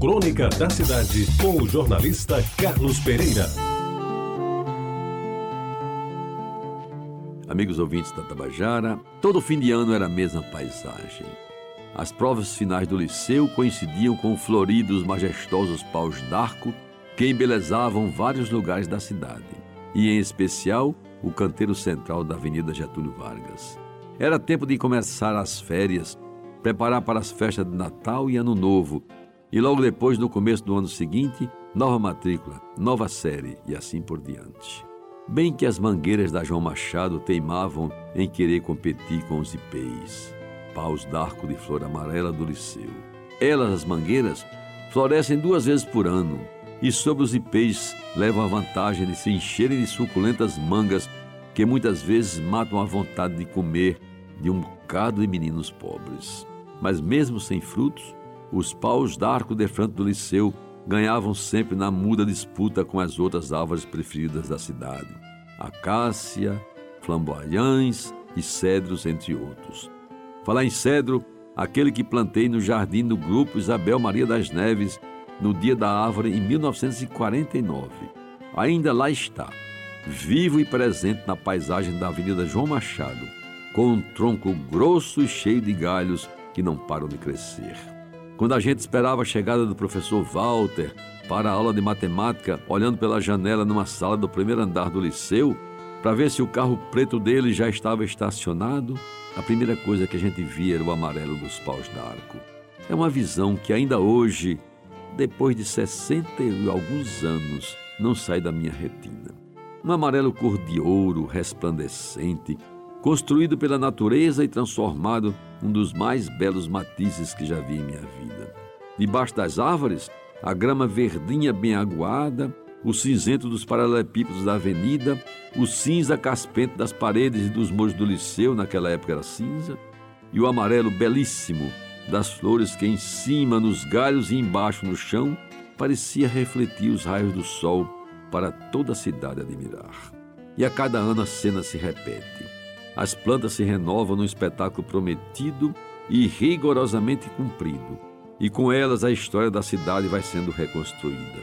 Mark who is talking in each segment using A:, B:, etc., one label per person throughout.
A: Crônica da Cidade, com o jornalista Carlos Pereira.
B: Amigos ouvintes da Tabajara, todo fim de ano era a mesma paisagem. As provas finais do liceu coincidiam com floridos majestosos paus d'arco que embelezavam vários lugares da cidade, e em especial o canteiro central da Avenida Getúlio Vargas. Era tempo de começar as férias, preparar para as festas de Natal e Ano Novo, e logo depois, no começo do ano seguinte, nova matrícula, nova série e assim por diante. Bem que as mangueiras da João Machado teimavam em querer competir com os ipês, paus d'arco de flor amarela do Liceu. Elas, as mangueiras, florescem duas vezes por ano e sobre os ipês levam a vantagem de se encherem de suculentas mangas que muitas vezes matam a vontade de comer de um bocado de meninos pobres. Mas mesmo sem frutos, os paus d'arco de frente do liceu ganhavam sempre na muda disputa com as outras árvores preferidas da cidade: acácia, flamboyães e cedros, entre outros. Falar em cedro, aquele que plantei no jardim do grupo Isabel Maria das Neves no dia da árvore em 1949. Ainda lá está, vivo e presente na paisagem da Avenida João Machado, com um tronco grosso e cheio de galhos que não param de crescer. Quando a gente esperava a chegada do professor Walter para a aula de matemática, olhando pela janela numa sala do primeiro andar do liceu, para ver se o carro preto dele já estava estacionado, a primeira coisa que a gente via era o amarelo dos paus d'arco. É uma visão que ainda hoje, depois de 60 e alguns anos, não sai da minha retina. Um amarelo cor de ouro, resplandecente, construído pela natureza e transformado um dos mais belos matizes que já vi em minha vida. Debaixo das árvores, a grama verdinha bem aguada, o cinzento dos paralelepípedos da avenida, o cinza caspento das paredes e dos muros do liceu, naquela época era cinza, e o amarelo belíssimo das flores que em cima, nos galhos e embaixo no chão, parecia refletir os raios do sol para toda a cidade admirar. E a cada ano a cena se repete. As plantas se renovam no espetáculo prometido e rigorosamente cumprido, e com elas a história da cidade vai sendo reconstruída.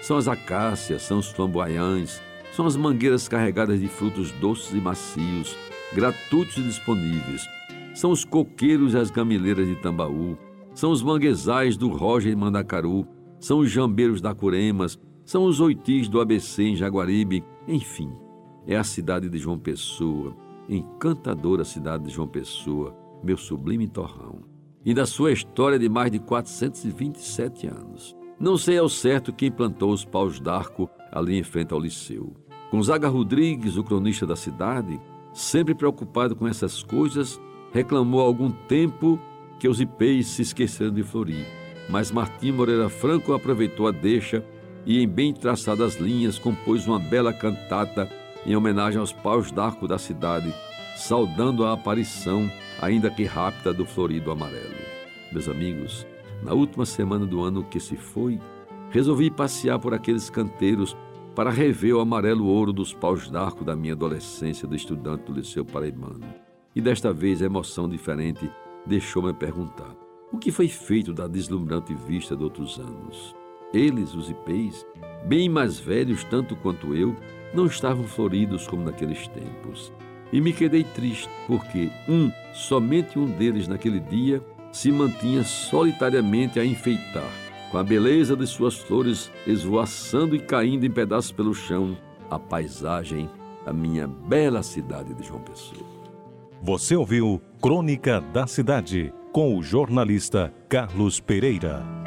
B: São as acácias, são os flamboyães, são as mangueiras carregadas de frutos doces e macios, gratuitos e disponíveis. São os coqueiros e as gamileiras de Tambaú, são os manguezais do Roger e Mandacaru, são os jambeiros da Curemas, são os oitis do ABC em Jaguaribe, enfim, é a cidade de João Pessoa, encantadora cidade de João Pessoa, meu sublime torrão, e da sua história de mais de 427 anos. Não sei ao certo quem plantou os paus d'arco ali em frente ao liceu. Gonzaga Rodrigues, o cronista da cidade, sempre preocupado com essas coisas, reclamou há algum tempo que os ipês se esqueceram de florir. Mas Martim Moreira Franco aproveitou a deixa e, em bem traçadas linhas, compôs uma bela cantata em homenagem aos paus d'arco da cidade, saudando a aparição, ainda que rápida, do florido amarelo. Meus amigos, na última semana do ano que se foi, resolvi passear por aqueles canteiros para rever o amarelo ouro dos paus d'arco da minha adolescência do estudante do Liceu Paraibano. E desta vez a emoção diferente deixou-me perguntar: o que foi feito da deslumbrante vista de outros anos? Eles, os ipês, bem mais velhos tanto quanto eu, não estavam floridos como naqueles tempos. E me quedei triste, porque um, somente um deles naquele dia, se mantinha solitariamente a enfeitar, com a beleza de suas flores esvoaçando e caindo em pedaços pelo chão, a paisagem da minha bela cidade de João Pessoa.
A: Você ouviu Crônica da Cidade, com o jornalista Carlos Pereira.